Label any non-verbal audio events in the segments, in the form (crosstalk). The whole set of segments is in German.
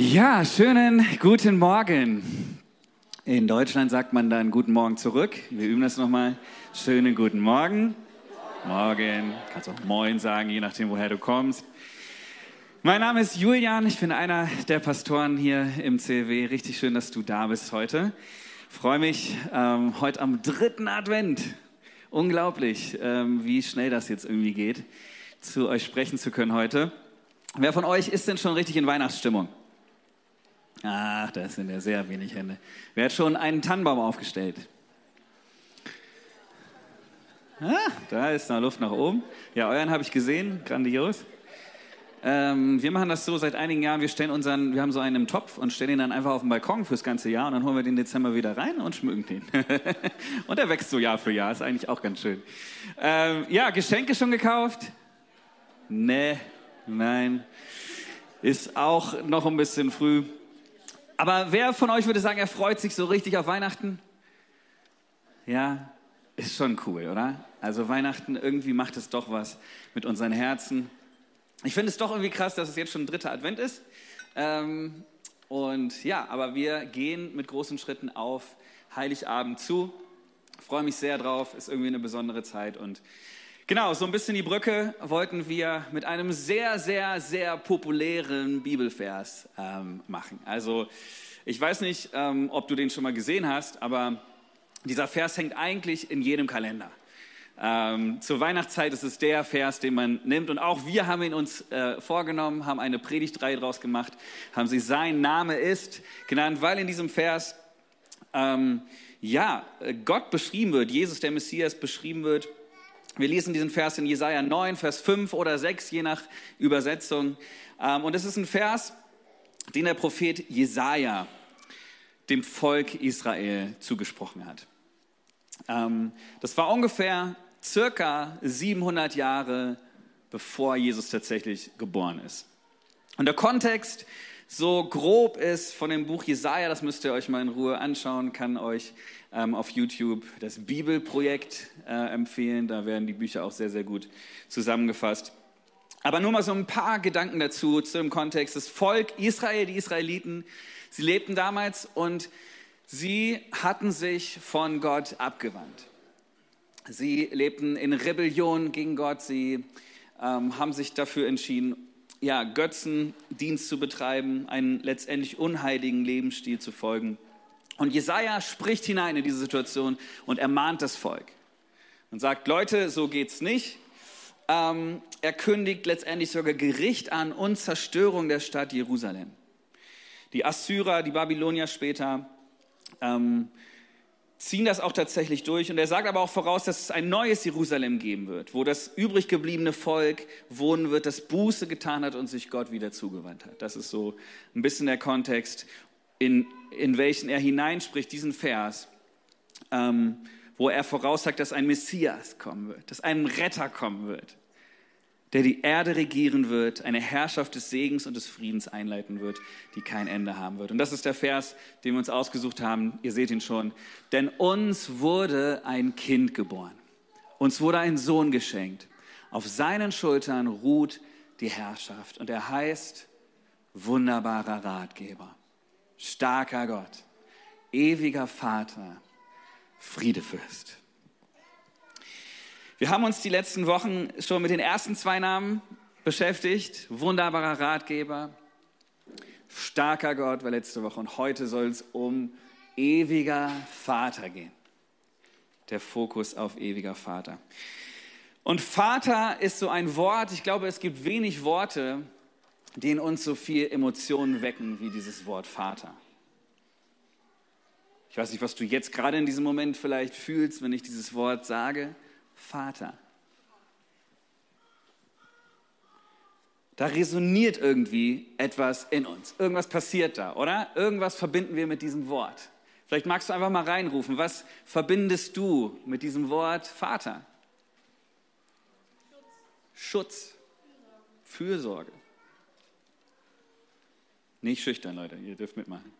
Ja, schönen guten Morgen. In Deutschland sagt man dann guten Morgen zurück. Wir üben das nochmal. Schönen guten Morgen. Morgen. Kannst auch Moin sagen, je nachdem, woher du kommst. Mein Name ist Julian. Ich bin einer der Pastoren hier im CW. Richtig schön, dass du da bist heute. Freue mich ähm, heute am dritten Advent. Unglaublich, ähm, wie schnell das jetzt irgendwie geht, zu euch sprechen zu können heute. Wer von euch ist denn schon richtig in Weihnachtsstimmung? Ach, da sind ja sehr wenig Hände. Wer hat schon einen Tannenbaum aufgestellt? Ah, da ist noch Luft nach oben. Ja, euren habe ich gesehen, grandios. Ähm, wir machen das so seit einigen Jahren. Wir stellen unseren, wir haben so einen im Topf und stellen ihn dann einfach auf den Balkon fürs ganze Jahr und dann holen wir den Dezember wieder rein und schmücken den. (laughs) und er wächst so Jahr für Jahr. Ist eigentlich auch ganz schön. Ähm, ja, Geschenke schon gekauft? Nee, nein. Ist auch noch ein bisschen früh. Aber wer von euch würde sagen, er freut sich so richtig auf Weihnachten? Ja, ist schon cool, oder? Also Weihnachten, irgendwie macht es doch was mit unseren Herzen. Ich finde es doch irgendwie krass, dass es jetzt schon dritter Advent ist. Ähm, und ja, aber wir gehen mit großen Schritten auf Heiligabend zu. Freue mich sehr drauf, ist irgendwie eine besondere Zeit. Und genau, so ein bisschen die Brücke wollten wir mit einem sehr, sehr, sehr populären Bibelvers ähm, machen. Also ich weiß nicht, ähm, ob du den schon mal gesehen hast, aber dieser Vers hängt eigentlich in jedem Kalender. Ähm, zur Weihnachtszeit ist es der Vers, den man nimmt. Und auch wir haben ihn uns äh, vorgenommen, haben eine Predigtreihe draus gemacht, haben sie Sein Name ist genannt, weil in diesem Vers ähm, ja Gott beschrieben wird, Jesus der Messias beschrieben wird. Wir lesen diesen Vers in Jesaja 9, Vers 5 oder 6, je nach Übersetzung. Ähm, und es ist ein Vers, den der Prophet Jesaja dem Volk Israel zugesprochen hat. Ähm, das war ungefähr circa 700 Jahre bevor Jesus tatsächlich geboren ist. Und der Kontext so grob ist von dem Buch Jesaja, das müsst ihr euch mal in Ruhe anschauen, kann euch ähm, auf YouTube das Bibelprojekt äh, empfehlen. Da werden die Bücher auch sehr, sehr gut zusammengefasst. Aber nur mal so ein paar Gedanken dazu, zu dem Kontext. Das Volk Israel, die Israeliten, sie lebten damals und sie hatten sich von Gott abgewandt. Sie lebten in Rebellion gegen Gott. Sie ähm, haben sich dafür entschieden, ja, Götzendienst zu betreiben, einen letztendlich unheiligen Lebensstil zu folgen. Und Jesaja spricht hinein in diese Situation und ermahnt das Volk und sagt: Leute, so geht's nicht. Ähm, er kündigt letztendlich sogar Gericht an und Zerstörung der Stadt Jerusalem. Die Assyrer, die Babylonier später, ähm, ziehen das auch tatsächlich durch. Und er sagt aber auch voraus, dass es ein neues Jerusalem geben wird, wo das übrig gebliebene Volk wohnen wird, das Buße getan hat und sich Gott wieder zugewandt hat. Das ist so ein bisschen der Kontext, in, in welchen er hineinspricht, diesen Vers, ähm, wo er voraussagt, dass ein Messias kommen wird, dass ein Retter kommen wird der die Erde regieren wird, eine Herrschaft des Segens und des Friedens einleiten wird, die kein Ende haben wird. Und das ist der Vers, den wir uns ausgesucht haben. Ihr seht ihn schon. Denn uns wurde ein Kind geboren. Uns wurde ein Sohn geschenkt. Auf seinen Schultern ruht die Herrschaft. Und er heißt wunderbarer Ratgeber, starker Gott, ewiger Vater, Friedefürst. Wir haben uns die letzten Wochen schon mit den ersten zwei Namen beschäftigt. Wunderbarer Ratgeber, starker Gott war letzte Woche und heute soll es um ewiger Vater gehen. Der Fokus auf ewiger Vater. Und Vater ist so ein Wort, ich glaube, es gibt wenig Worte, die in uns so viel Emotionen wecken wie dieses Wort Vater. Ich weiß nicht, was du jetzt gerade in diesem Moment vielleicht fühlst, wenn ich dieses Wort sage. Vater. Da resoniert irgendwie etwas in uns. Irgendwas passiert da, oder? Irgendwas verbinden wir mit diesem Wort. Vielleicht magst du einfach mal reinrufen. Was verbindest du mit diesem Wort Vater? Schutz. Fürsorge. Nicht schüchtern, Leute. Ihr dürft mitmachen.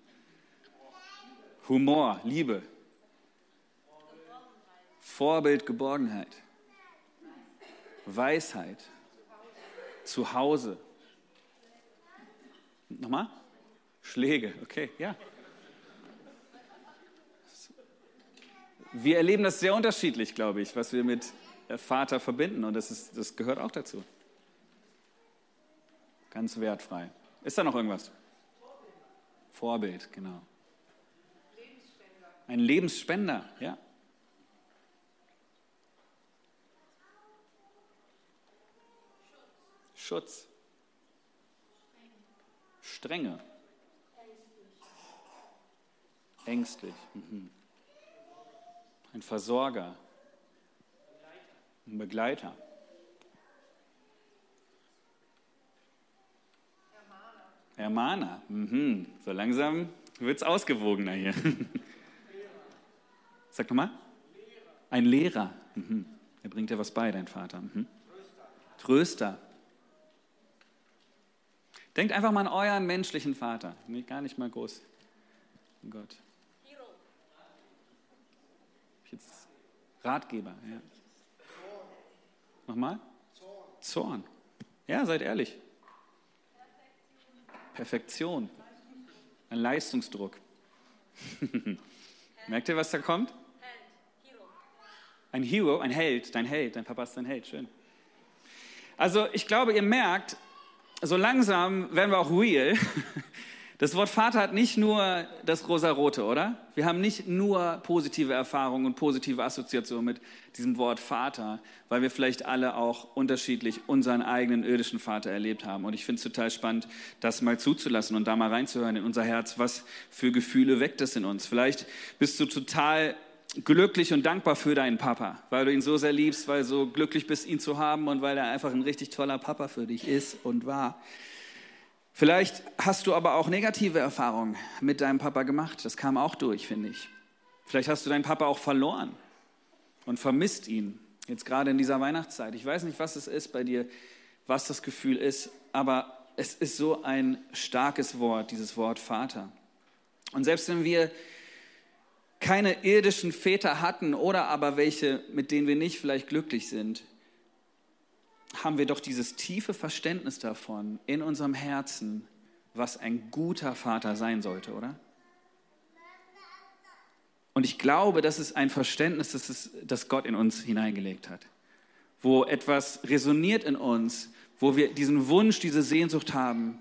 Humor, Liebe. Vorbild, Geborgenheit, Weisheit, Zuhause. Nochmal? Schläge, okay, ja. Wir erleben das sehr unterschiedlich, glaube ich, was wir mit Vater verbinden. Und das, ist, das gehört auch dazu. Ganz wertfrei. Ist da noch irgendwas? Vorbild, genau. Ein Lebensspender, ja. Schutz. Strenge. Ängstlich. Mhm. Ein Versorger. Ein Begleiter. Ermahner. Mhm. So langsam wird es ausgewogener hier. (laughs) Sag nochmal. Ein Lehrer. Mhm. Er bringt dir was bei, dein Vater. Mhm. Tröster. Denkt einfach mal an euren menschlichen Vater. Nee, gar nicht mal groß. Oh Gott. Jetzt Ratgeber. Ja. Nochmal? Zorn. Ja, seid ehrlich. Perfektion. Ein Leistungsdruck. (laughs) Merkt ihr, was da kommt? Ein Hero, ein Held, dein Held, dein Papa ist dein Held, schön. Also ich glaube, ihr merkt, so langsam werden wir auch real. Das Wort Vater hat nicht nur das rosa-rote, oder? Wir haben nicht nur positive Erfahrungen und positive Assoziationen mit diesem Wort Vater, weil wir vielleicht alle auch unterschiedlich unseren eigenen irdischen Vater erlebt haben. Und ich finde es total spannend, das mal zuzulassen und da mal reinzuhören in unser Herz. Was für Gefühle weckt es in uns? Vielleicht bist du total glücklich und dankbar für deinen Papa, weil du ihn so sehr liebst, weil du so glücklich bist, ihn zu haben und weil er einfach ein richtig toller Papa für dich ist und war. Vielleicht hast du aber auch negative Erfahrungen mit deinem Papa gemacht. Das kam auch durch, finde ich. Vielleicht hast du deinen Papa auch verloren und vermisst ihn. Jetzt gerade in dieser Weihnachtszeit. Ich weiß nicht, was es ist bei dir, was das Gefühl ist, aber es ist so ein starkes Wort, dieses Wort Vater. Und selbst wenn wir keine irdischen Väter hatten oder aber welche, mit denen wir nicht vielleicht glücklich sind, haben wir doch dieses tiefe Verständnis davon in unserem Herzen, was ein guter Vater sein sollte, oder? Und ich glaube, das ist ein Verständnis, das, ist, das Gott in uns hineingelegt hat, wo etwas resoniert in uns, wo wir diesen Wunsch, diese Sehnsucht haben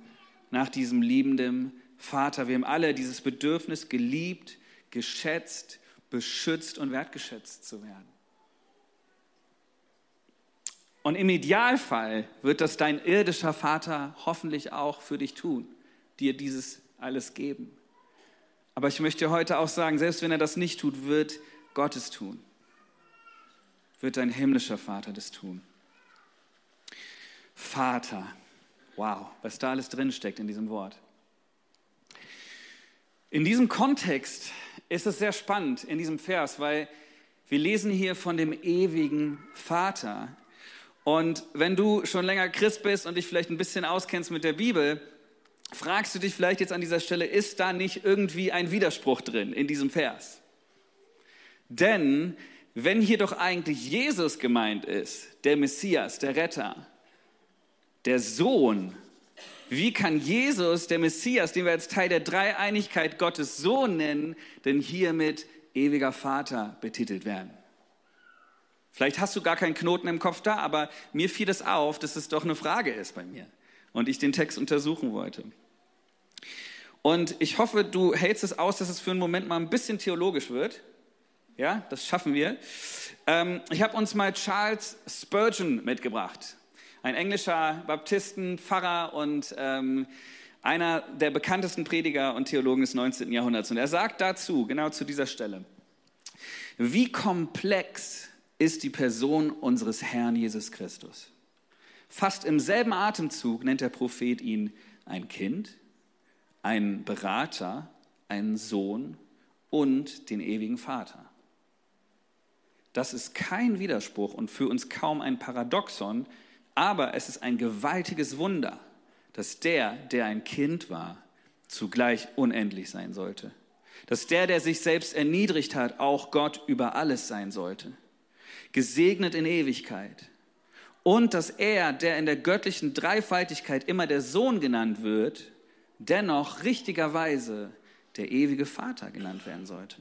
nach diesem liebenden Vater. Wir haben alle dieses Bedürfnis, geliebt, geschätzt, beschützt und wertgeschätzt zu werden. Und im Idealfall wird das dein irdischer Vater hoffentlich auch für dich tun, dir dieses alles geben. Aber ich möchte heute auch sagen, selbst wenn er das nicht tut, wird Gott es tun. Wird dein himmlischer Vater das tun. Vater. Wow, was da alles drinsteckt in diesem Wort. In diesem Kontext ist es sehr spannend in diesem Vers, weil wir lesen hier von dem ewigen Vater, und wenn du schon länger Christ bist und dich vielleicht ein bisschen auskennst mit der Bibel, fragst du dich vielleicht jetzt an dieser Stelle, ist da nicht irgendwie ein Widerspruch drin in diesem Vers? Denn wenn hier doch eigentlich Jesus gemeint ist, der Messias, der Retter, der Sohn, wie kann Jesus, der Messias, den wir als Teil der Dreieinigkeit Gottes Sohn nennen, denn hiermit ewiger Vater betitelt werden? Vielleicht hast du gar keinen Knoten im Kopf da, aber mir fiel es auf, dass es doch eine Frage ist bei mir und ich den Text untersuchen wollte. Und ich hoffe, du hältst es aus, dass es für einen Moment mal ein bisschen theologisch wird. Ja, das schaffen wir. Ähm, ich habe uns mal Charles Spurgeon mitgebracht. Ein englischer Baptisten, Pfarrer und ähm, einer der bekanntesten Prediger und Theologen des 19. Jahrhunderts. Und er sagt dazu, genau zu dieser Stelle, wie komplex ist die Person unseres Herrn Jesus Christus. Fast im selben Atemzug nennt der Prophet ihn ein Kind, ein Berater, einen Sohn und den ewigen Vater. Das ist kein Widerspruch und für uns kaum ein Paradoxon, aber es ist ein gewaltiges Wunder, dass der, der ein Kind war, zugleich unendlich sein sollte. Dass der, der sich selbst erniedrigt hat, auch Gott über alles sein sollte gesegnet in Ewigkeit. Und dass er, der in der göttlichen Dreifaltigkeit immer der Sohn genannt wird, dennoch richtigerweise der ewige Vater genannt werden sollte.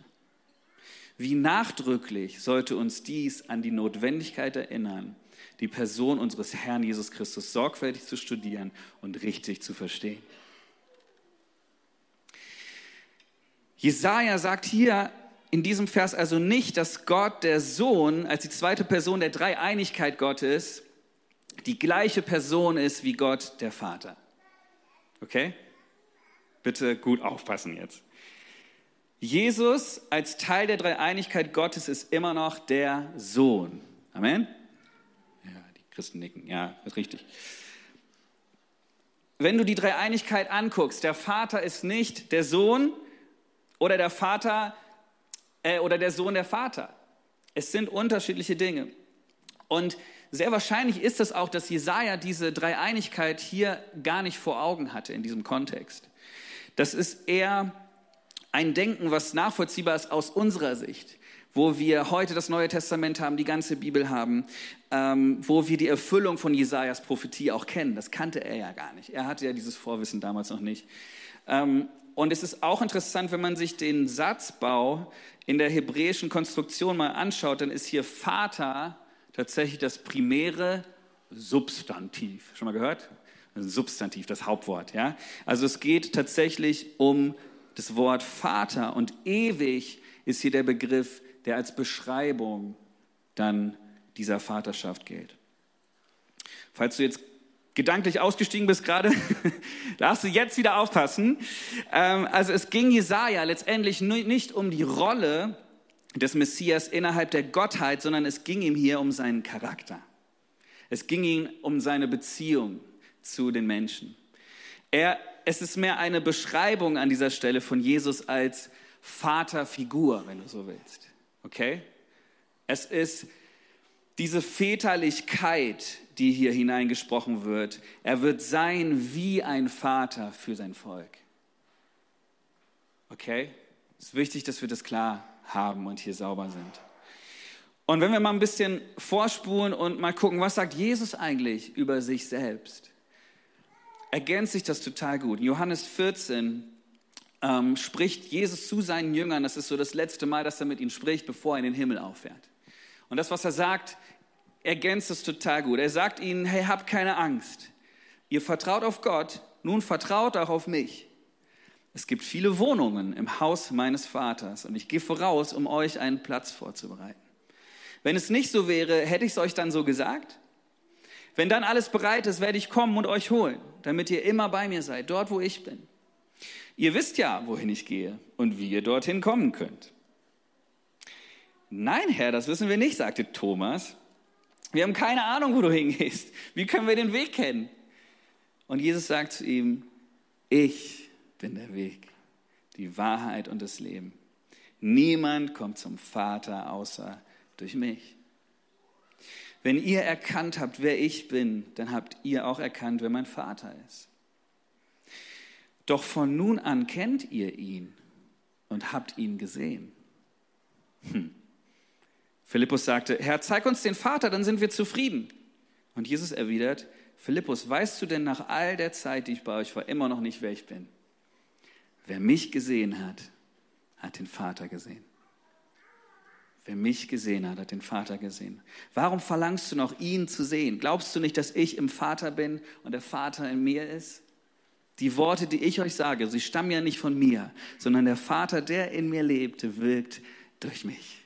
Wie nachdrücklich sollte uns dies an die Notwendigkeit erinnern, die Person unseres Herrn Jesus Christus sorgfältig zu studieren und richtig zu verstehen. Jesaja sagt hier in diesem Vers also nicht, dass Gott, der Sohn, als die zweite Person der Dreieinigkeit Gottes, die gleiche Person ist wie Gott, der Vater. Okay? Bitte gut aufpassen jetzt. Jesus als Teil der Dreieinigkeit Gottes ist immer noch der Sohn. Amen? Christen nicken. Ja, ist richtig. Wenn du die Dreieinigkeit anguckst, der Vater ist nicht der Sohn oder der Vater äh, oder der Sohn der Vater. Es sind unterschiedliche Dinge. Und sehr wahrscheinlich ist es auch, dass Jesaja diese Dreieinigkeit hier gar nicht vor Augen hatte in diesem Kontext. Das ist eher ein Denken, was nachvollziehbar ist aus unserer Sicht, wo wir heute das Neue Testament haben, die ganze Bibel haben, ähm, wo wir die Erfüllung von Jesajas Prophetie auch kennen. Das kannte er ja gar nicht. Er hatte ja dieses Vorwissen damals noch nicht. Ähm, und es ist auch interessant, wenn man sich den Satzbau in der hebräischen Konstruktion mal anschaut, dann ist hier Vater tatsächlich das primäre Substantiv. Schon mal gehört? Substantiv, das Hauptwort. Ja? Also es geht tatsächlich um das Wort Vater und ewig ist hier der Begriff, der als Beschreibung dann dieser Vaterschaft gilt. Falls du jetzt gedanklich ausgestiegen bist gerade, (laughs) darfst du jetzt wieder aufpassen. Ähm, also es ging Jesaja letztendlich nicht um die Rolle des Messias innerhalb der Gottheit, sondern es ging ihm hier um seinen Charakter. Es ging ihm um seine Beziehung zu den Menschen. Er, es ist mehr eine Beschreibung an dieser Stelle von Jesus als Vaterfigur, wenn du so willst. Okay? Es ist diese Väterlichkeit, die hier hineingesprochen wird. Er wird sein wie ein Vater für sein Volk. Okay? Es ist wichtig, dass wir das klar haben und hier sauber sind. Und wenn wir mal ein bisschen vorspulen und mal gucken, was sagt Jesus eigentlich über sich selbst, ergänzt sich das total gut. In Johannes 14 ähm, spricht Jesus zu seinen Jüngern, das ist so das letzte Mal, dass er mit ihnen spricht, bevor er in den Himmel auffährt. Und das, was er sagt, ergänzt es total gut. Er sagt ihnen, hey, habt keine Angst. Ihr vertraut auf Gott, nun vertraut auch auf mich. Es gibt viele Wohnungen im Haus meines Vaters und ich gehe voraus, um euch einen Platz vorzubereiten. Wenn es nicht so wäre, hätte ich es euch dann so gesagt? Wenn dann alles bereit ist, werde ich kommen und euch holen, damit ihr immer bei mir seid, dort wo ich bin. Ihr wisst ja, wohin ich gehe und wie ihr dorthin kommen könnt. Nein, Herr, das wissen wir nicht, sagte Thomas. Wir haben keine Ahnung, wo du hingehst. Wie können wir den Weg kennen? Und Jesus sagt zu ihm, ich bin der Weg, die Wahrheit und das Leben. Niemand kommt zum Vater außer durch mich. Wenn ihr erkannt habt, wer ich bin, dann habt ihr auch erkannt, wer mein Vater ist. Doch von nun an kennt ihr ihn und habt ihn gesehen. Hm. Philippus sagte, Herr, zeig uns den Vater, dann sind wir zufrieden. Und Jesus erwidert, Philippus, weißt du denn nach all der Zeit, die ich bei euch war, immer noch nicht, wer ich bin? Wer mich gesehen hat, hat den Vater gesehen. Wer mich gesehen hat, hat den Vater gesehen. Warum verlangst du noch, ihn zu sehen? Glaubst du nicht, dass ich im Vater bin und der Vater in mir ist? Die Worte, die ich euch sage, sie stammen ja nicht von mir, sondern der Vater, der in mir lebte, wirkt durch mich.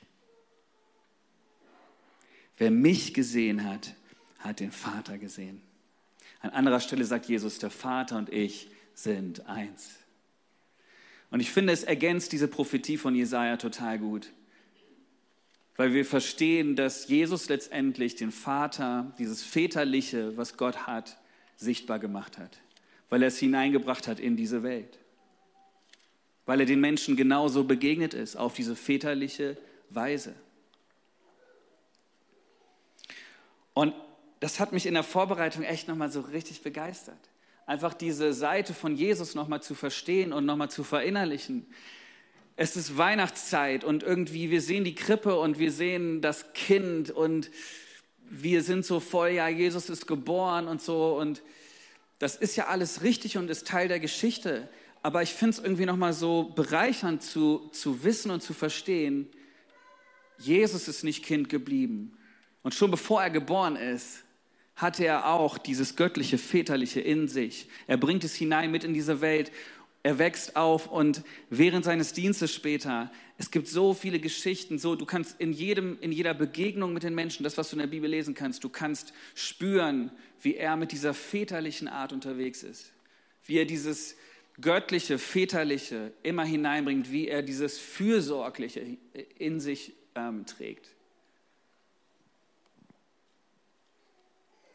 Wer mich gesehen hat, hat den Vater gesehen. An anderer Stelle sagt Jesus, der Vater und ich sind eins. Und ich finde, es ergänzt diese Prophetie von Jesaja total gut. Weil wir verstehen, dass Jesus letztendlich den Vater, dieses Väterliche, was Gott hat, sichtbar gemacht hat. Weil er es hineingebracht hat in diese Welt. Weil er den Menschen genauso begegnet ist, auf diese väterliche Weise. Und das hat mich in der Vorbereitung echt nochmal so richtig begeistert. Einfach diese Seite von Jesus nochmal zu verstehen und nochmal zu verinnerlichen. Es ist Weihnachtszeit und irgendwie wir sehen die Krippe und wir sehen das Kind und wir sind so voll, ja, Jesus ist geboren und so und das ist ja alles richtig und ist Teil der Geschichte. Aber ich finde es irgendwie nochmal so bereichernd zu, zu wissen und zu verstehen, Jesus ist nicht Kind geblieben. Und schon bevor er geboren ist, hatte er auch dieses göttliche, väterliche in sich. Er bringt es hinein mit in diese Welt. Er wächst auf und während seines Dienstes später, es gibt so viele Geschichten, so du kannst in jedem in jeder Begegnung mit den Menschen, das was du in der Bibel lesen kannst, du kannst spüren, wie er mit dieser väterlichen Art unterwegs ist. Wie er dieses göttliche, väterliche immer hineinbringt, wie er dieses fürsorgliche in sich ähm, trägt.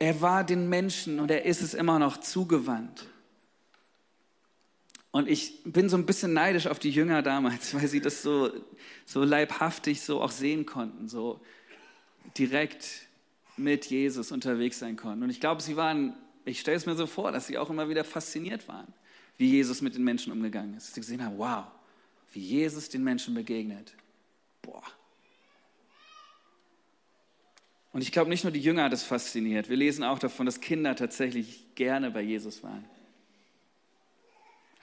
Er war den Menschen und er ist es immer noch zugewandt. Und ich bin so ein bisschen neidisch auf die Jünger damals, (laughs) weil sie das so, so leibhaftig so auch sehen konnten, so direkt mit Jesus unterwegs sein konnten. Und ich glaube, sie waren, ich stelle es mir so vor, dass sie auch immer wieder fasziniert waren, wie Jesus mit den Menschen umgegangen ist. Dass sie gesehen haben, wow, wie Jesus den Menschen begegnet. Boah. Und ich glaube, nicht nur die Jünger hat es fasziniert. Wir lesen auch davon, dass Kinder tatsächlich gerne bei Jesus waren.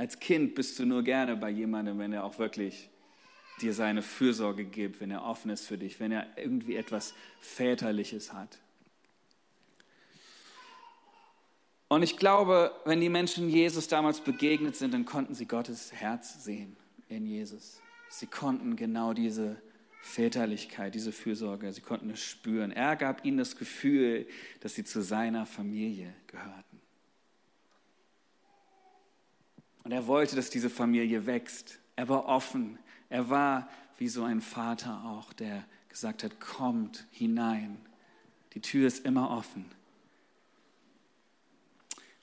Als Kind bist du nur gerne bei jemandem, wenn er auch wirklich dir seine Fürsorge gibt, wenn er offen ist für dich, wenn er irgendwie etwas Väterliches hat. Und ich glaube, wenn die Menschen Jesus damals begegnet sind, dann konnten sie Gottes Herz sehen in Jesus. Sie konnten genau diese Väterlichkeit, diese Fürsorge, sie konnten es spüren. Er gab ihnen das Gefühl, dass sie zu seiner Familie gehörten. Und er wollte, dass diese Familie wächst. Er war offen. Er war wie so ein Vater auch, der gesagt hat, kommt hinein. Die Tür ist immer offen.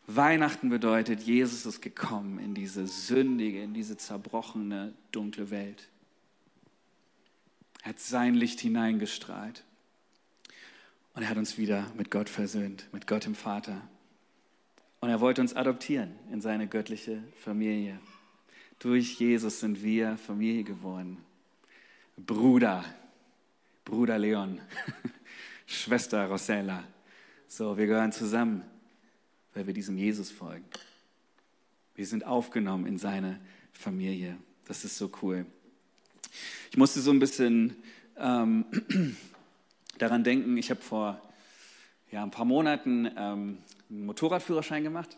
Weihnachten bedeutet, Jesus ist gekommen in diese sündige, in diese zerbrochene, dunkle Welt. Er hat sein Licht hineingestrahlt. Und er hat uns wieder mit Gott versöhnt, mit Gott dem Vater. Und er wollte uns adoptieren in seine göttliche Familie. Durch Jesus sind wir Familie geworden. Bruder, Bruder Leon, (laughs) Schwester Rosella. So, wir gehören zusammen, weil wir diesem Jesus folgen. Wir sind aufgenommen in seine Familie. Das ist so cool. Ich musste so ein bisschen ähm, (clears throat) daran denken, ich habe vor ja, ein paar Monaten ähm, einen Motorradführerschein gemacht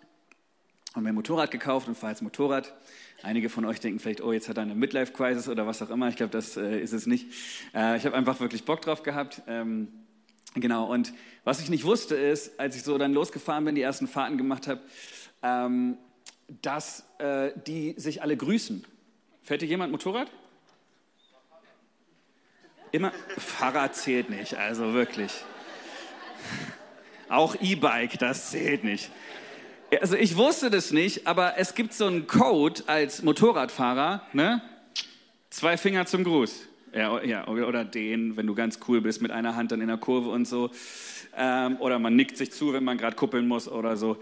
und mir ein Motorrad gekauft und fahre jetzt Motorrad. Einige von euch denken vielleicht, oh, jetzt hat er eine Midlife-Crisis oder was auch immer. Ich glaube, das äh, ist es nicht. Äh, ich habe einfach wirklich Bock drauf gehabt. Ähm, genau, und was ich nicht wusste ist, als ich so dann losgefahren bin, die ersten Fahrten gemacht habe, ähm, dass äh, die sich alle grüßen. Fährt hier jemand Motorrad? Immer, Fahrrad zählt nicht, also wirklich. Auch E-Bike, das zählt nicht. Also ich wusste das nicht, aber es gibt so einen Code als Motorradfahrer, ne? Zwei Finger zum Gruß. Ja, ja, oder den, wenn du ganz cool bist, mit einer Hand dann in der Kurve und so. Ähm, oder man nickt sich zu, wenn man gerade kuppeln muss oder so.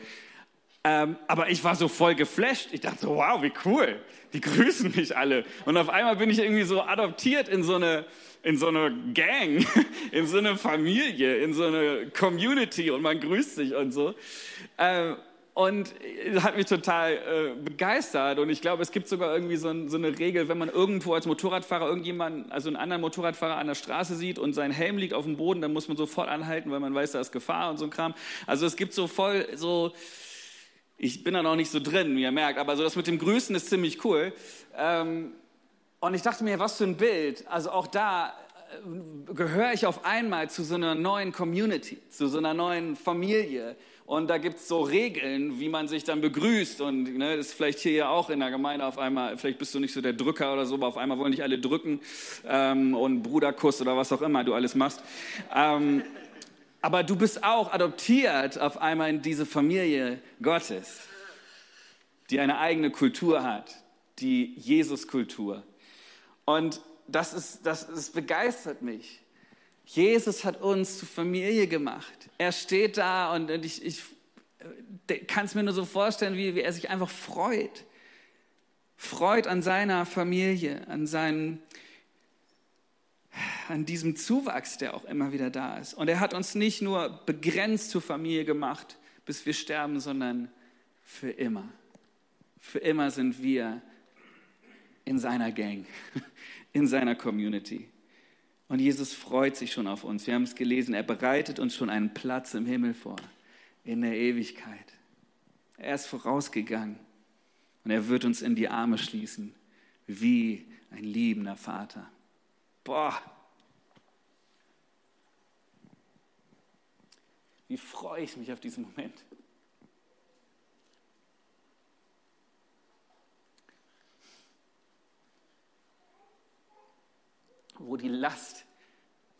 Ähm, aber ich war so voll geflasht. Ich dachte so, wow, wie cool. Die grüßen mich alle. Und auf einmal bin ich irgendwie so adoptiert in so eine, in so eine Gang, (laughs) in so eine Familie, in so eine Community und man grüßt sich und so. Ähm, und hat mich total äh, begeistert. Und ich glaube, es gibt sogar irgendwie so, ein, so, eine Regel, wenn man irgendwo als Motorradfahrer irgendjemanden, also einen anderen Motorradfahrer an der Straße sieht und sein Helm liegt auf dem Boden, dann muss man sofort anhalten, weil man weiß, da ist Gefahr und so ein Kram. Also es gibt so voll so, ich bin da noch nicht so drin, wie ihr merkt, aber so das mit dem Grüßen ist ziemlich cool. Und ich dachte mir, was für ein Bild. Also auch da äh, gehöre ich auf einmal zu so einer neuen Community, zu so einer neuen Familie. Und da gibt es so Regeln, wie man sich dann begrüßt. Und ne, das ist vielleicht hier ja auch in der Gemeinde auf einmal, vielleicht bist du nicht so der Drücker oder so, aber auf einmal wollen dich alle drücken ähm, und Bruderkuss oder was auch immer du alles machst. Ähm, aber du bist auch adoptiert auf einmal in diese Familie Gottes, die eine eigene Kultur hat, die Jesus-Kultur. Und das, ist, das, das begeistert mich. Jesus hat uns zur Familie gemacht. Er steht da und ich, ich kann es mir nur so vorstellen, wie, wie er sich einfach freut. Freut an seiner Familie, an, seinen, an diesem Zuwachs, der auch immer wieder da ist. Und er hat uns nicht nur begrenzt zur Familie gemacht, bis wir sterben, sondern für immer. Für immer sind wir in seiner Gang, (laughs) in seiner Community. Und Jesus freut sich schon auf uns. Wir haben es gelesen, er bereitet uns schon einen Platz im Himmel vor, in der Ewigkeit. Er ist vorausgegangen und er wird uns in die Arme schließen, wie ein liebender Vater. Boah, wie freue ich mich auf diesen Moment. Wo die Last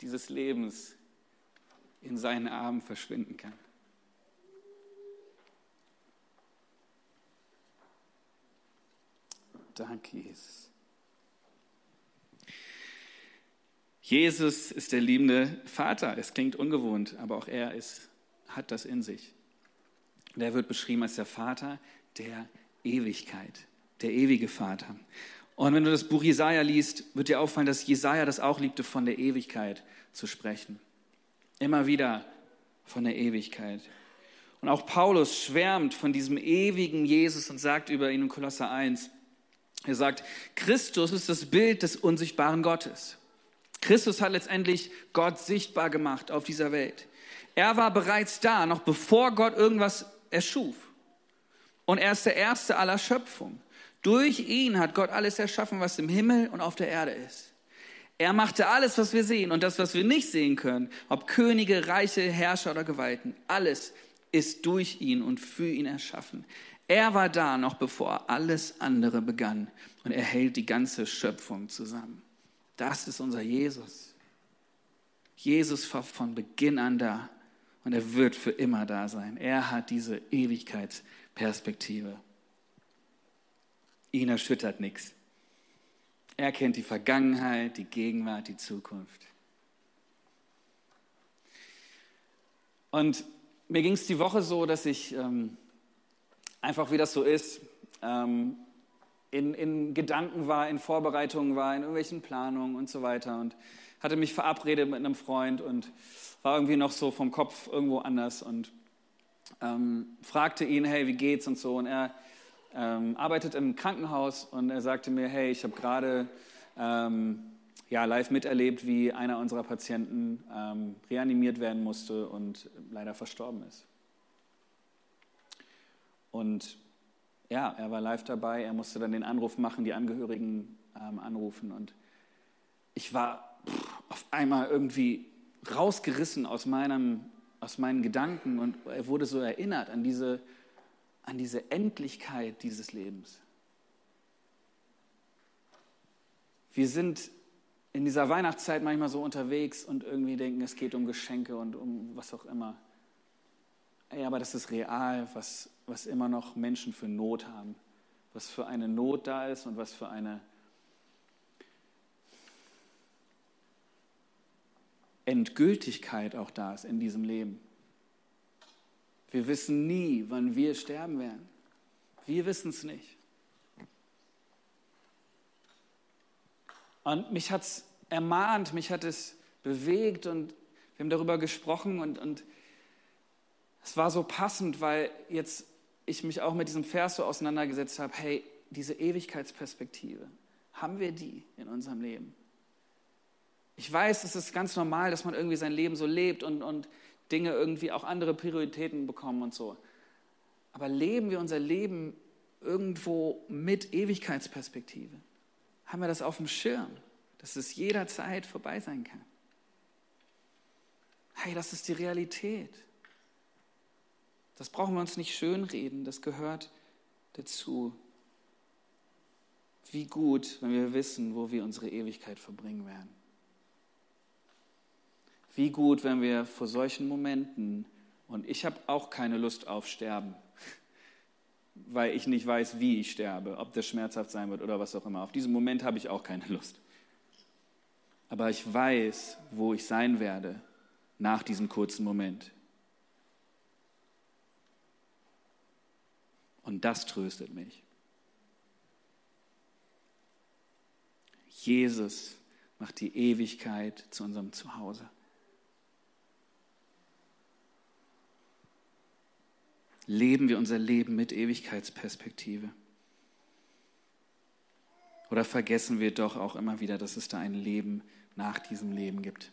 dieses Lebens in seinen Armen verschwinden kann. Danke, Jesus. Jesus ist der liebende Vater. Es klingt ungewohnt, aber auch er ist, hat das in sich. Der wird beschrieben als der Vater der Ewigkeit, der ewige Vater. Und wenn du das Buch Jesaja liest, wird dir auffallen, dass Jesaja das auch liebte, von der Ewigkeit zu sprechen. Immer wieder von der Ewigkeit. Und auch Paulus schwärmt von diesem ewigen Jesus und sagt über ihn in Kolosser 1, er sagt, Christus ist das Bild des unsichtbaren Gottes. Christus hat letztendlich Gott sichtbar gemacht auf dieser Welt. Er war bereits da, noch bevor Gott irgendwas erschuf. Und er ist der Erste aller Schöpfung. Durch ihn hat Gott alles erschaffen, was im Himmel und auf der Erde ist. Er machte alles, was wir sehen und das, was wir nicht sehen können, ob Könige, Reiche, Herrscher oder Gewalten, alles ist durch ihn und für ihn erschaffen. Er war da noch bevor alles andere begann und er hält die ganze Schöpfung zusammen. Das ist unser Jesus. Jesus war von Beginn an da und er wird für immer da sein. Er hat diese Ewigkeitsperspektive. Ihn erschüttert nichts. Er kennt die Vergangenheit, die Gegenwart, die Zukunft. Und mir ging es die Woche so, dass ich ähm, einfach, wie das so ist, ähm, in, in Gedanken war, in Vorbereitungen war, in irgendwelchen Planungen und so weiter. Und hatte mich verabredet mit einem Freund und war irgendwie noch so vom Kopf irgendwo anders und ähm, fragte ihn, hey, wie geht's und so. Und er ähm, arbeitet im Krankenhaus und er sagte mir, hey, ich habe gerade ähm, ja, live miterlebt, wie einer unserer Patienten ähm, reanimiert werden musste und leider verstorben ist. Und ja, er war live dabei, er musste dann den Anruf machen, die Angehörigen ähm, anrufen. Und ich war pff, auf einmal irgendwie rausgerissen aus, meinem, aus meinen Gedanken. Und er wurde so erinnert an diese an diese Endlichkeit dieses Lebens. Wir sind in dieser Weihnachtszeit manchmal so unterwegs und irgendwie denken, es geht um Geschenke und um was auch immer. Ey, aber das ist real, was, was immer noch Menschen für Not haben. Was für eine Not da ist und was für eine Endgültigkeit auch da ist in diesem Leben. Wir wissen nie, wann wir sterben werden. Wir wissen es nicht. Und mich hat es ermahnt, mich hat es bewegt und wir haben darüber gesprochen und, und es war so passend, weil jetzt ich mich auch mit diesem Vers so auseinandergesetzt habe, hey, diese Ewigkeitsperspektive, haben wir die in unserem Leben? Ich weiß, es ist ganz normal, dass man irgendwie sein Leben so lebt und, und Dinge irgendwie auch andere Prioritäten bekommen und so. Aber leben wir unser Leben irgendwo mit Ewigkeitsperspektive? Haben wir das auf dem Schirm, dass es jederzeit vorbei sein kann? Hey, das ist die Realität. Das brauchen wir uns nicht schönreden, das gehört dazu. Wie gut, wenn wir wissen, wo wir unsere Ewigkeit verbringen werden. Wie gut, wenn wir vor solchen Momenten, und ich habe auch keine Lust auf Sterben, (laughs) weil ich nicht weiß, wie ich sterbe, ob das schmerzhaft sein wird oder was auch immer. Auf diesen Moment habe ich auch keine Lust. Aber ich weiß, wo ich sein werde nach diesem kurzen Moment. Und das tröstet mich. Jesus macht die Ewigkeit zu unserem Zuhause. Leben wir unser Leben mit Ewigkeitsperspektive? Oder vergessen wir doch auch immer wieder, dass es da ein Leben nach diesem Leben gibt?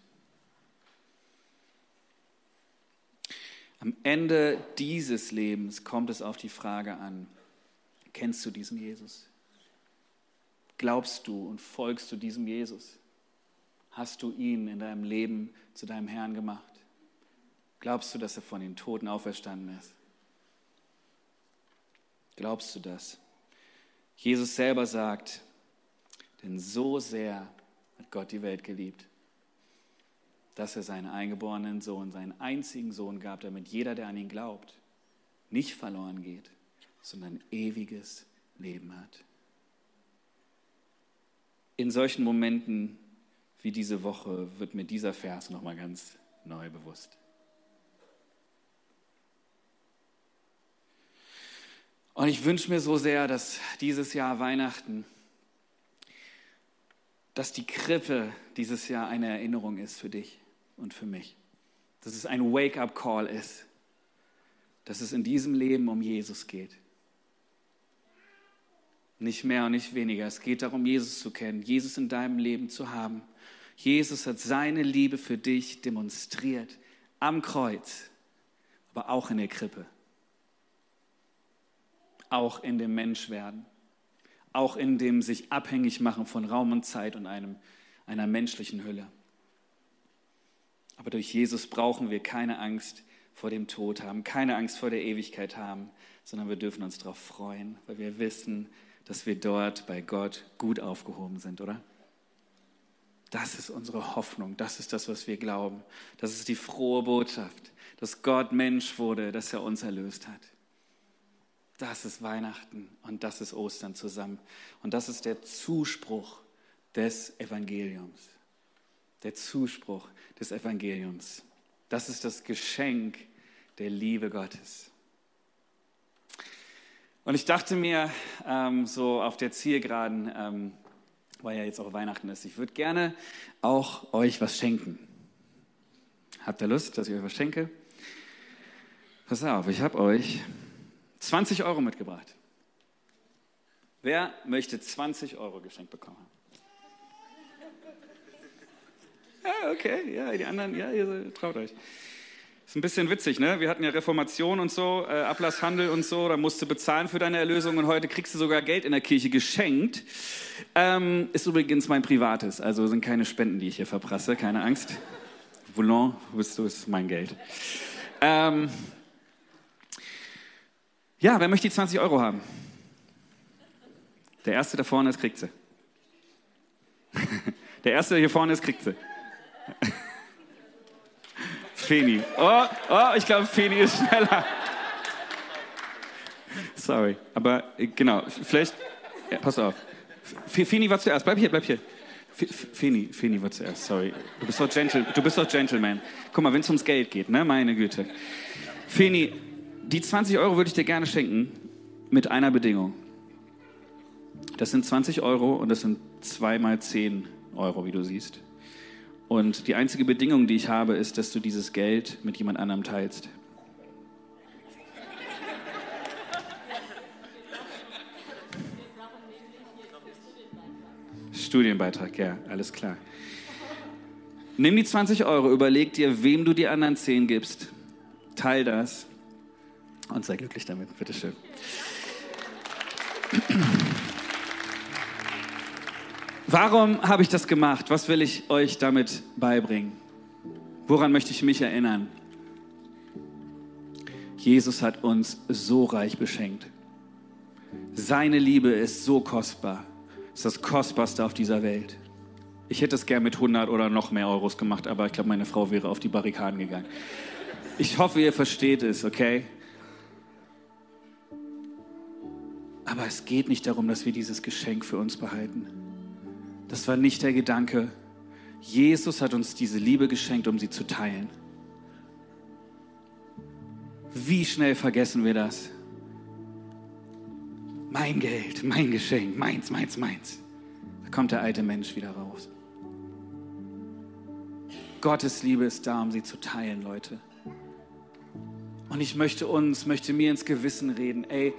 Am Ende dieses Lebens kommt es auf die Frage an, kennst du diesen Jesus? Glaubst du und folgst du diesem Jesus? Hast du ihn in deinem Leben zu deinem Herrn gemacht? Glaubst du, dass er von den Toten auferstanden ist? Glaubst du das? Jesus selber sagt, denn so sehr hat Gott die Welt geliebt, dass er seinen eingeborenen Sohn, seinen einzigen Sohn gab, damit jeder, der an ihn glaubt, nicht verloren geht, sondern ewiges Leben hat. In solchen Momenten wie diese Woche wird mir dieser Vers nochmal ganz neu bewusst. Und ich wünsche mir so sehr, dass dieses Jahr Weihnachten, dass die Krippe dieses Jahr eine Erinnerung ist für dich und für mich. Dass es ein Wake-up-Call ist. Dass es in diesem Leben um Jesus geht. Nicht mehr und nicht weniger. Es geht darum, Jesus zu kennen, Jesus in deinem Leben zu haben. Jesus hat seine Liebe für dich demonstriert am Kreuz, aber auch in der Krippe. Auch in dem Menschwerden. Auch in dem sich abhängig machen von Raum und Zeit und einem, einer menschlichen Hülle. Aber durch Jesus brauchen wir keine Angst vor dem Tod haben, keine Angst vor der Ewigkeit haben, sondern wir dürfen uns darauf freuen, weil wir wissen, dass wir dort bei Gott gut aufgehoben sind, oder? Das ist unsere Hoffnung, das ist das, was wir glauben. Das ist die frohe Botschaft, dass Gott Mensch wurde, dass er uns erlöst hat. Das ist Weihnachten und das ist Ostern zusammen. Und das ist der Zuspruch des Evangeliums. Der Zuspruch des Evangeliums. Das ist das Geschenk der Liebe Gottes. Und ich dachte mir, ähm, so auf der Zielgeraden, ähm, weil ja jetzt auch Weihnachten ist, ich würde gerne auch euch was schenken. Habt ihr Lust, dass ich euch was schenke? Pass auf, ich habe euch 20 Euro mitgebracht. Wer möchte 20 Euro geschenkt bekommen? Ja, okay, ja, die anderen, ja, ihr traut euch. Ist ein bisschen witzig, ne? Wir hatten ja Reformation und so, äh, Ablasshandel und so, da musst du bezahlen für deine Erlösung und heute kriegst du sogar Geld in der Kirche geschenkt. Ähm, ist übrigens mein privates, also sind keine Spenden, die ich hier verprasse, keine Angst. Voulon, bist du, ist mein Geld. Ähm, ja, wer möchte die 20 Euro haben? Der Erste, der vorne ist, kriegt sie. (laughs) Der Erste, der hier vorne ist, kriegt sie. (laughs) Feni. Oh, oh, ich glaube, Feni ist schneller. (laughs) Sorry, aber äh, genau, vielleicht, ja, pass auf. Feni war zuerst, bleib hier, bleib hier. Feni, Feni war zuerst, sorry. Du bist doch, Gentle, Gentleman. Guck mal, wenn es ums Geld geht, ne, meine Güte. Feni, die 20 Euro würde ich dir gerne schenken, mit einer Bedingung. Das sind 20 Euro und das sind zweimal 10 Euro, wie du siehst. Und die einzige Bedingung, die ich habe, ist, dass du dieses Geld mit jemand anderem teilst. Studienbeitrag, ja, alles klar. Nimm die 20 Euro, überleg dir, wem du die anderen 10 gibst. Teil das und sei glücklich damit. Bitteschön. Warum habe ich das gemacht? Was will ich euch damit beibringen? Woran möchte ich mich erinnern? Jesus hat uns so reich beschenkt. Seine Liebe ist so kostbar. Ist das kostbarste auf dieser Welt. Ich hätte es gern mit 100 oder noch mehr Euros gemacht, aber ich glaube, meine Frau wäre auf die Barrikaden gegangen. Ich hoffe, ihr versteht es, okay? Aber es geht nicht darum, dass wir dieses Geschenk für uns behalten. Das war nicht der Gedanke. Jesus hat uns diese Liebe geschenkt, um sie zu teilen. Wie schnell vergessen wir das? Mein Geld, mein Geschenk, meins, meins, meins. Da kommt der alte Mensch wieder raus. Gottes Liebe ist da, um sie zu teilen, Leute. Und ich möchte uns, möchte mir ins Gewissen reden, ey,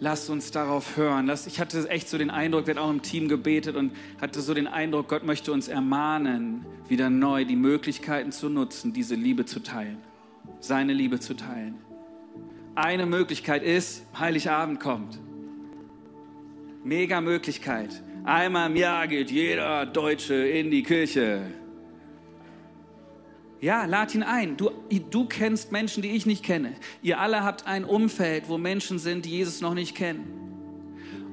lasst uns darauf hören. Lass, ich hatte echt so den Eindruck, wir hatten auch im Team gebetet und hatte so den Eindruck, Gott möchte uns ermahnen, wieder neu die Möglichkeiten zu nutzen, diese Liebe zu teilen, seine Liebe zu teilen. Eine Möglichkeit ist, Heiligabend kommt. Mega Möglichkeit. Einmal im Jahr geht jeder Deutsche in die Kirche. Ja, lad ihn ein. Du, du kennst Menschen, die ich nicht kenne. Ihr alle habt ein Umfeld, wo Menschen sind, die Jesus noch nicht kennen.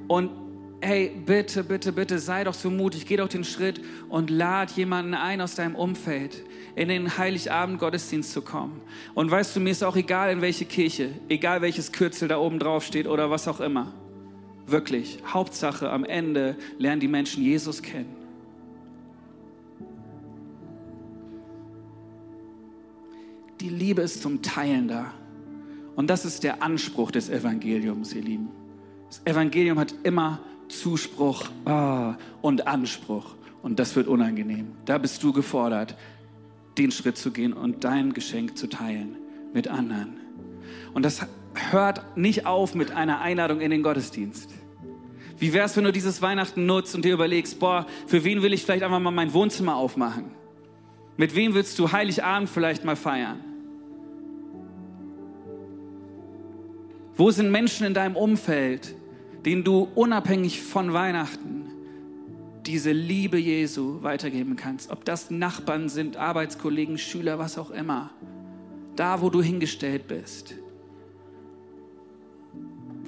Und hey, bitte, bitte, bitte, sei doch so mutig, geh doch den Schritt und lad jemanden ein aus deinem Umfeld, in den Heiligabend-Gottesdienst zu kommen. Und weißt du, mir ist auch egal, in welche Kirche, egal welches Kürzel da oben drauf steht oder was auch immer. Wirklich, Hauptsache, am Ende lernen die Menschen Jesus kennen. Die Liebe ist zum Teilen da. Und das ist der Anspruch des Evangeliums, ihr Lieben. Das Evangelium hat immer Zuspruch ah, und Anspruch. Und das wird unangenehm. Da bist du gefordert, den Schritt zu gehen und dein Geschenk zu teilen mit anderen. Und das hört nicht auf mit einer Einladung in den Gottesdienst. Wie wäre es, wenn du dieses Weihnachten nutzt und dir überlegst, boah, für wen will ich vielleicht einfach mal mein Wohnzimmer aufmachen? Mit wem willst du Heiligabend vielleicht mal feiern? Wo sind Menschen in deinem Umfeld, denen du unabhängig von Weihnachten diese Liebe Jesu weitergeben kannst? Ob das Nachbarn sind, Arbeitskollegen, Schüler, was auch immer. Da, wo du hingestellt bist.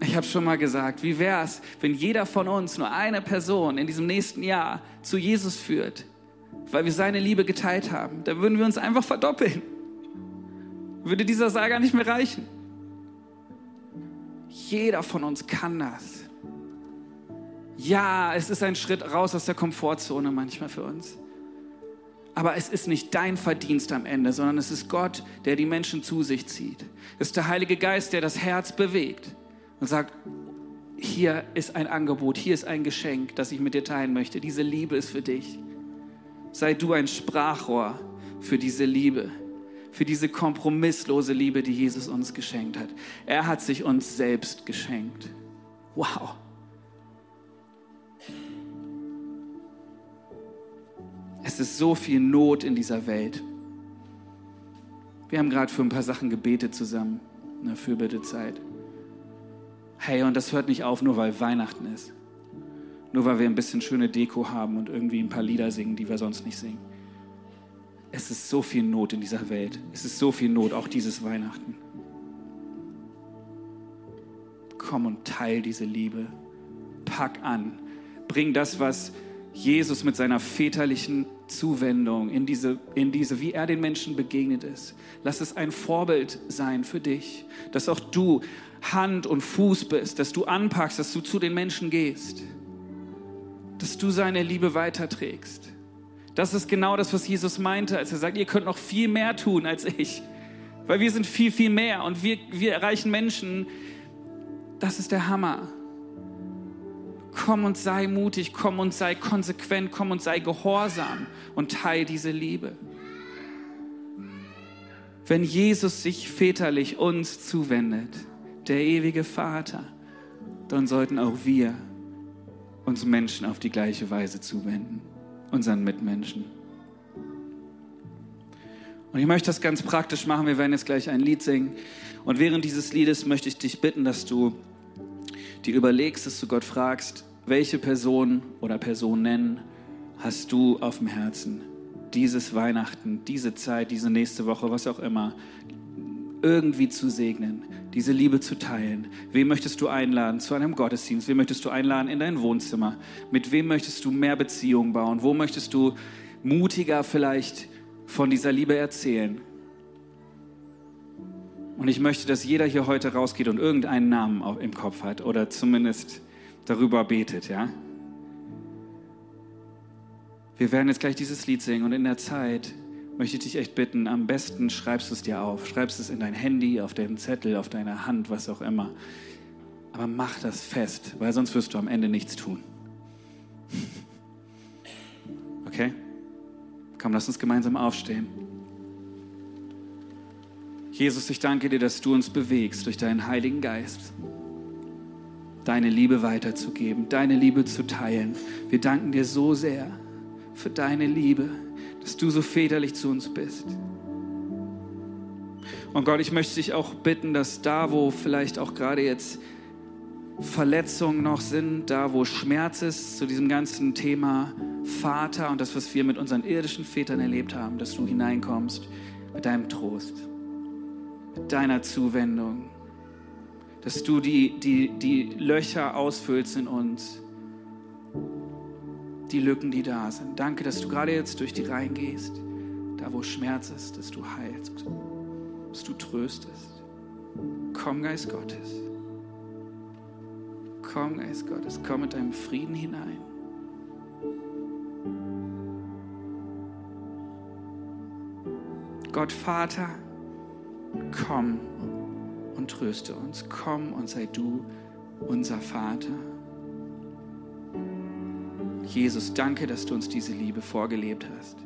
Ich habe schon mal gesagt, wie wäre es, wenn jeder von uns nur eine Person in diesem nächsten Jahr zu Jesus führt, weil wir seine Liebe geteilt haben? Da würden wir uns einfach verdoppeln. Würde dieser Saal gar nicht mehr reichen. Jeder von uns kann das. Ja, es ist ein Schritt raus aus der Komfortzone manchmal für uns. Aber es ist nicht dein Verdienst am Ende, sondern es ist Gott, der die Menschen zu sich zieht. Es ist der Heilige Geist, der das Herz bewegt und sagt, hier ist ein Angebot, hier ist ein Geschenk, das ich mit dir teilen möchte. Diese Liebe ist für dich. Sei du ein Sprachrohr für diese Liebe für diese kompromisslose Liebe, die Jesus uns geschenkt hat. Er hat sich uns selbst geschenkt. Wow. Es ist so viel Not in dieser Welt. Wir haben gerade für ein paar Sachen gebetet zusammen, in der Fürbittezeit. Hey, und das hört nicht auf, nur weil Weihnachten ist. Nur weil wir ein bisschen schöne Deko haben und irgendwie ein paar Lieder singen, die wir sonst nicht singen. Es ist so viel Not in dieser Welt. Es ist so viel Not, auch dieses Weihnachten. Komm und teil diese Liebe. Pack an. Bring das, was Jesus mit seiner väterlichen Zuwendung in diese, in diese, wie er den Menschen begegnet ist. Lass es ein Vorbild sein für dich, dass auch du Hand und Fuß bist, dass du anpackst, dass du zu den Menschen gehst, dass du seine Liebe weiterträgst. Das ist genau das, was Jesus meinte, als er sagt, ihr könnt noch viel mehr tun als ich. Weil wir sind viel, viel mehr und wir, wir erreichen Menschen. Das ist der Hammer. Komm und sei mutig, komm und sei konsequent, komm und sei gehorsam und teil diese Liebe. Wenn Jesus sich väterlich uns zuwendet, der ewige Vater, dann sollten auch wir uns Menschen auf die gleiche Weise zuwenden unseren Mitmenschen. Und ich möchte das ganz praktisch machen. Wir werden jetzt gleich ein Lied singen. Und während dieses Liedes möchte ich dich bitten, dass du dir überlegst, dass du Gott fragst, welche Person oder Personen hast du auf dem Herzen? Dieses Weihnachten, diese Zeit, diese nächste Woche, was auch immer, irgendwie zu segnen, diese Liebe zu teilen. Wem möchtest du einladen zu einem Gottesdienst? Wem möchtest du einladen in dein Wohnzimmer? Mit wem möchtest du mehr Beziehungen bauen? Wo möchtest du mutiger vielleicht von dieser Liebe erzählen? Und ich möchte, dass jeder hier heute rausgeht und irgendeinen Namen im Kopf hat oder zumindest darüber betet, ja? Wir werden jetzt gleich dieses Lied singen und in der Zeit möchte ich dich echt bitten, am besten schreibst du es dir auf. Schreibst es in dein Handy, auf deinen Zettel, auf deine Hand, was auch immer. Aber mach das fest, weil sonst wirst du am Ende nichts tun. (laughs) Okay? Komm, lass uns gemeinsam aufstehen. Jesus, ich danke dir, dass du uns bewegst durch deinen Heiligen Geist, deine Liebe weiterzugeben, deine Liebe zu teilen. Wir danken dir so sehr für deine Liebe, dass du so väterlich zu uns bist. Und Gott, ich möchte dich auch bitten, dass da, wo vielleicht auch gerade jetzt Verletzungen noch sind, da, wo Schmerz ist zu diesem ganzen Thema Vater und das, was wir mit unseren irdischen Vätern erlebt haben, dass du hineinkommst mit deinem Trost, mit deiner Zuwendung, dass du die, die, die Löcher ausfüllst in uns, die Lücken, die da sind. Danke, dass du gerade jetzt durch die Reihen gehst, da wo Schmerz ist, dass du heilst, dass du tröstest. Komm, Geist Gottes. Komm, Geist Gottes, komm mit deinem Frieden hinein. Gott Vater, komm und tröste uns. Komm und sei du unser Vater. Jesus, danke, dass du uns diese Liebe vorgelebt hast.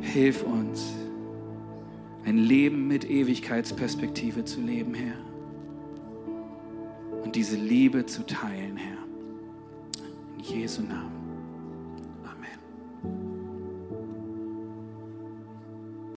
Hilf uns, ein Leben mit Ewigkeitsperspektive zu leben, Herr. Und diese Liebe zu teilen, Herr. In Jesu Namen.